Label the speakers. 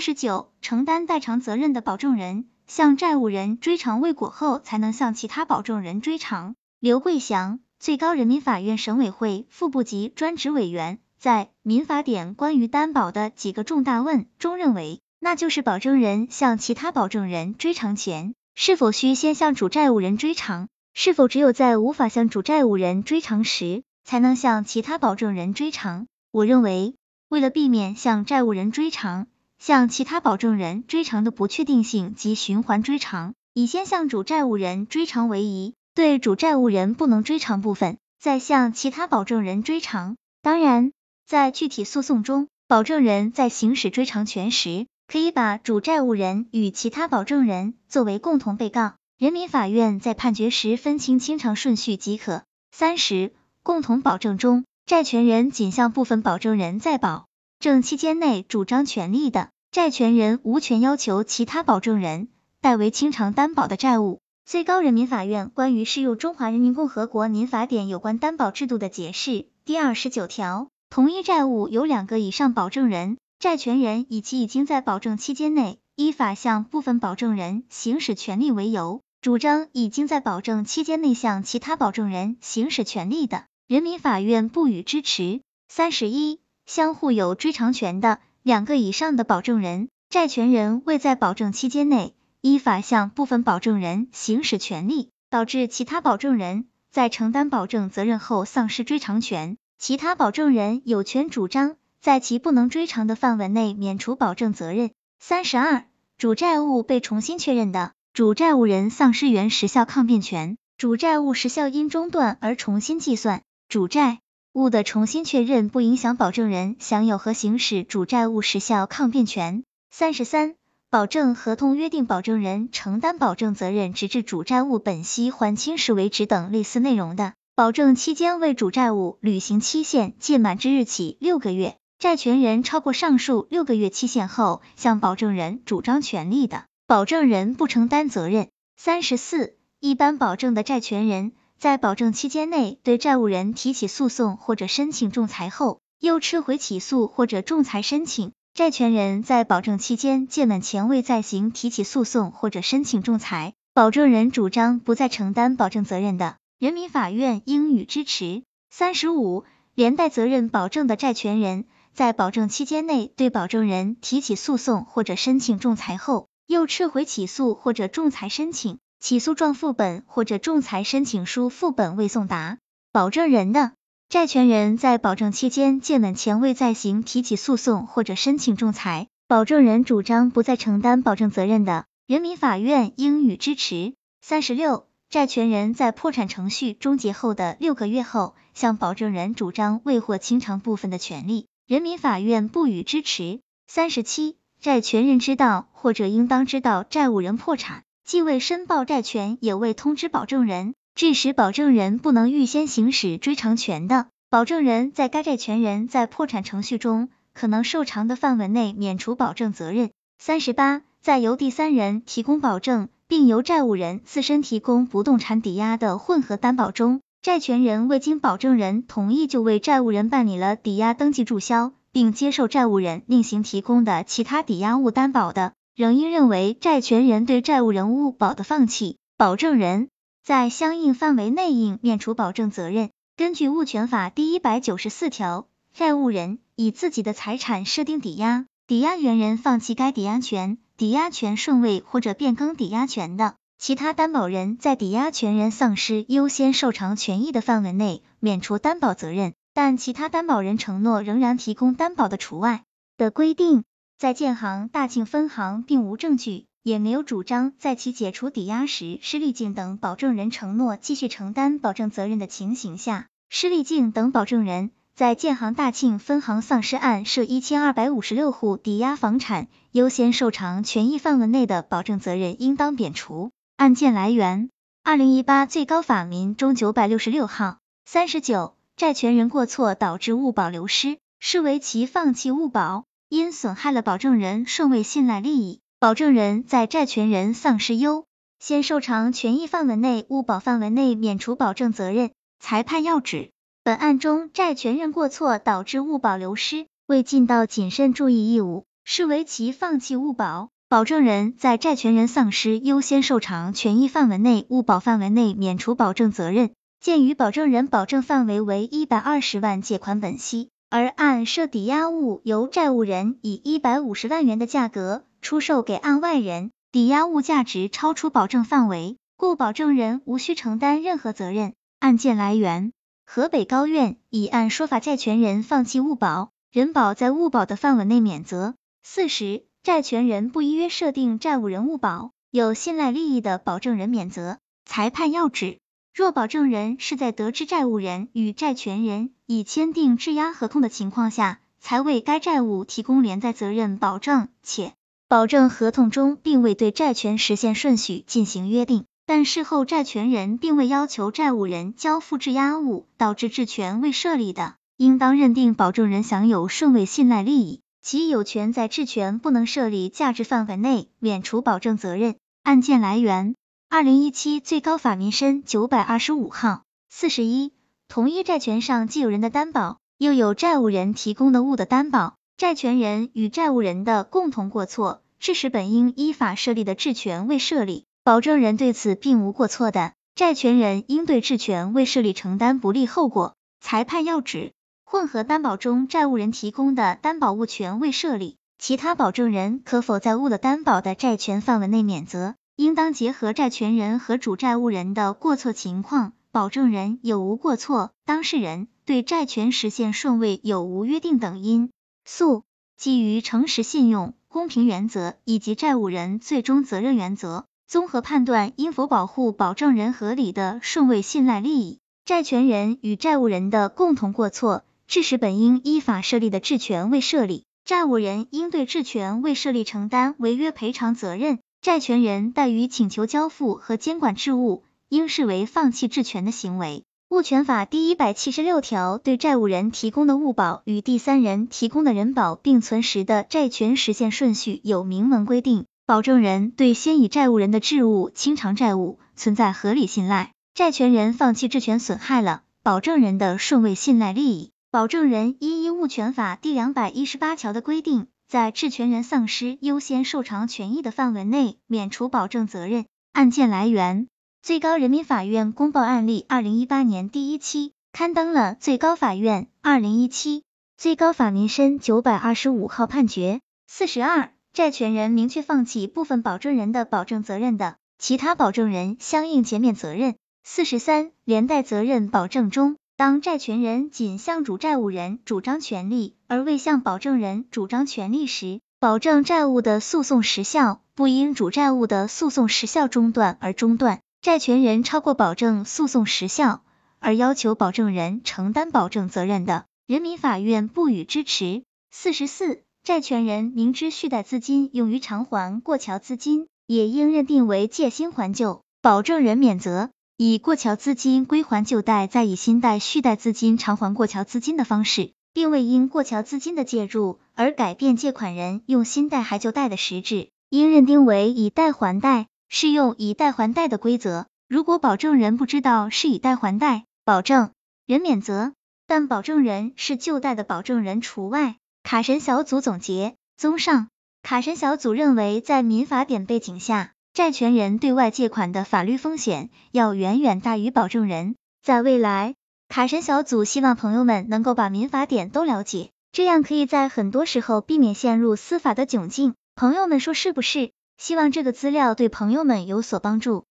Speaker 1: 十九，承担代偿责任的保证人，向债务人追偿未果后，才能向其他保证人追偿。刘桂祥，最高人民法院审委会副部级专职委员，在《民法典》关于担保的几个重大问中认为，那就是保证人向其他保证人追偿前，是否需先向主债务人追偿？是否只有在无法向主债务人追偿时，才能向其他保证人追偿？我认为，为了避免向债务人追偿、向其他保证人追偿的不确定性及循环追偿，以先向主债务人追偿为宜，对主债务人不能追偿部分，再向其他保证人追偿。当然，在具体诉讼中，保证人在行使追偿权时，可以把主债务人与其他保证人作为共同被告。人民法院在判决时分清清偿顺序即可。三十，共同保证中，债权人仅向部分保证人在保证期间内主张权利的，债权人无权要求其他保证人代为清偿担保的债务。最高人民法院关于适用中华人民共和国民法典有关担保制度的解释第二十九条，同一债务有两个以上保证人，债权人以其已经在保证期间内依法向部分保证人行使权利为由。主张已经在保证期间内向其他保证人行使权利的，人民法院不予支持。三十一，相互有追偿权的两个以上的保证人，债权人未在保证期间内依法向部分保证人行使权利，导致其他保证人在承担保证责任后丧失追偿权，其他保证人有权主张在其不能追偿的范围内免除保证责任。三十二，主债务被重新确认的。主债务人丧失原时效抗辩权，主债务时效因中断而重新计算。主债物的重新确认不影响保证人享有和行使主债务时效抗辩权。三十三，保证合同约定保证人承担保证责任直至主债务本息还清时为止等类似内容的，保证期间为主债务履行期限届满之日起六个月，债权人超过上述六个月期限后向保证人主张权利的。保证人不承担责任。三十四，一般保证的债权人在保证期间内对债务人提起诉讼或者申请仲裁后，又撤回起诉或者仲裁申请，债权人在保证期间届满前未再行提起诉讼或者申请仲裁，保证人主张不再承担保证责任的，人民法院应予支持。三十五，连带责任保证的债权人在保证期间内对保证人提起诉讼或者申请仲裁后，又撤回起诉或者仲裁申请，起诉状副本或者仲裁申请书副本未送达，保证人的债权人在保证期间届满前未再行提起诉讼或者申请仲裁，保证人主张不再承担保证责任的，人民法院应予支持。三十六，债权人在破产程序终结后的六个月后，向保证人主张未获清偿部分的权利，人民法院不予支持。三十七。债权人知道或者应当知道债务人破产，既未申报债权，也未通知保证人，致使保证人不能预先行使追偿权的，保证人在该债权人在破产程序中可能受偿的范围内免除保证责任。三十八，在由第三人提供保证，并由债务人自身提供不动产抵押的混合担保中，债权人未经保证人同意就为债务人办理了抵押登记注销。并接受债务人另行提供的其他抵押物担保的，仍应认为债权人对债务人物保的放弃，保证人在相应范围内应免除保证责任。根据物权法第一百九十四条，债务人以自己的财产设定抵押，抵押原人放弃该抵押权，抵押权顺位或者变更抵押权的，其他担保人在抵押权人丧失优先受偿权益的范围内免除担保责任。但其他担保人承诺仍然提供担保的除外的规定，在建行大庆分行并无证据，也没有主张在其解除抵押时，施立静等保证人承诺继续承担保证责任的情形下，施立静等保证人在建行大庆分行丧失案涉一千二百五十六户抵押房产优先受偿权益范围内的保证责任应当免除。案件来源：二零一八最高法民终九百六十六号。三十九。债权人过错导致物保流失，视为其放弃物保，因损害了保证人顺位信赖利益，保证人在债权人丧失优先受偿权益范围内物保范围内免除保证责任。裁判要旨：本案中债权人过错导致物保流失，未尽到谨慎注意义务，视为其放弃物保。保证人在债权人丧失优先受偿权益范围内物保范围内免除保证责任。鉴于保证人保证范围为一百二十万借款本息，而按设抵押物由债务人以一百五十万元的价格出售给案外人，抵押物价值超出保证范围，故保证人无需承担任何责任。案件来源。河北高院已按说法，债权人放弃物保，人保在物保的范围内免责。四十，债权人不依约设定债务人物保，有信赖利益的保证人免责。裁判要旨：若保证人是在得知债务人与债权人已签订质押合同的情况下，才为该债务提供连带责任保证，且保证合同中并未对债权实现顺序进行约定。但事后债权人并未要求债务人交付质押物，导致质权未设立的，应当认定保证人享有顺位信赖利益，其有权在质权不能设立价值范围内免除保证责任。案件来源：二零一七最高法民申九百二十五号。四十一，同一债权上既有人的担保，又有债务人提供的物的担保，债权人与债务人的共同过错，致使本应依法设立的质权未设立。保证人对此并无过错的，债权人应对质权未设立承担不利后果。裁判要旨：混合担保中债务人提供的担保物权未设立，其他保证人可否在物的担保的债权范围内免责？应当结合债权人和主债务人的过错情况，保证人有无过错，当事人对债权实现顺位有无约定等因素，基于诚实信用、公平原则以及债务人最终责任原则。综合判断应否保护保证人合理的顺位信赖利益，债权人与债务人的共同过错，致使本应依法设立的质权未设立，债务人应对质权未设立承担违约赔偿责任。债权人怠于请求交付和监管质物，应视为放弃质权的行为。物权法第一百七十六条对债务人提供的物保与第三人提供的人保并存时的债权实现顺序有明文规定。保证人对先以债务人的质物清偿债务存在合理信赖，债权人放弃质权损害了保证人的顺位信赖利益，保证人应依物权法第两百一十八条的规定，在质权人丧失优先受偿权益的范围内免除保证责任。案件来源：最高人民法院公报案例二零一八年第一期刊登了最高法院二零一七最高法民申九百二十五号判决。四十二。债权人明确放弃部分保证人的保证责任的，其他保证人相应减免责任。四十三，连带责任保证中，当债权人仅向主债务人主张权利，而未向保证人主张权利时，保证债务的诉讼时效不因主债务的诉讼时效中断而中断。债权人超过保证诉讼时效而要求保证人承担保证责任的，人民法院不予支持。四十四。债权人明知续贷资金用于偿还过桥资金，也应认定为借新还旧，保证人免责，以过桥资金归还旧贷，再以新贷续贷资金偿还过桥资金的方式，并未因过桥资金的介入而改变借款人用新贷还旧贷的实质，应认定为以贷还贷，适用以贷还贷的规则。如果保证人不知道是以贷还贷，保证人免责，但保证人是旧贷的保证人除外。卡神小组总结：综上，卡神小组认为，在民法典背景下，债权人对外借款的法律风险要远远大于保证人。在未来，卡神小组希望朋友们能够把民法典都了解，这样可以在很多时候避免陷入司法的窘境。朋友们说是不是？希望这个资料对朋友们有所帮助。